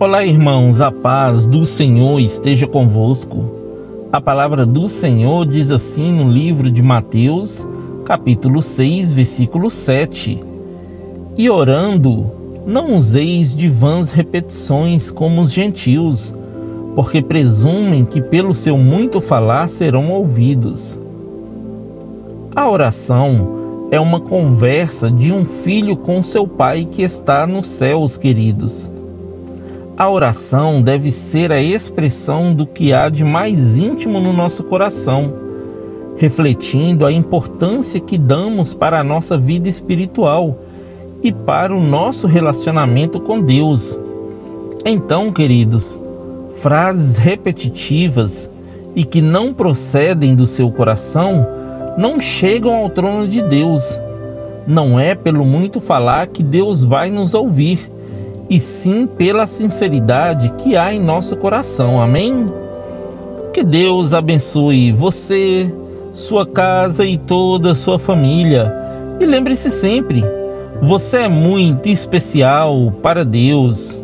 Olá, irmãos, a paz do Senhor esteja convosco. A palavra do Senhor diz assim no livro de Mateus, capítulo 6, versículo 7: E orando, não useis de vãs repetições como os gentios, porque presumem que pelo seu muito falar serão ouvidos. A oração é uma conversa de um filho com seu pai que está nos céus, queridos. A oração deve ser a expressão do que há de mais íntimo no nosso coração, refletindo a importância que damos para a nossa vida espiritual e para o nosso relacionamento com Deus. Então, queridos, frases repetitivas e que não procedem do seu coração não chegam ao trono de Deus. Não é pelo muito falar que Deus vai nos ouvir, e sim pela sinceridade que há em nosso coração. Amém? Que Deus abençoe você, sua casa e toda a sua família. E lembre-se sempre, você é muito especial para Deus.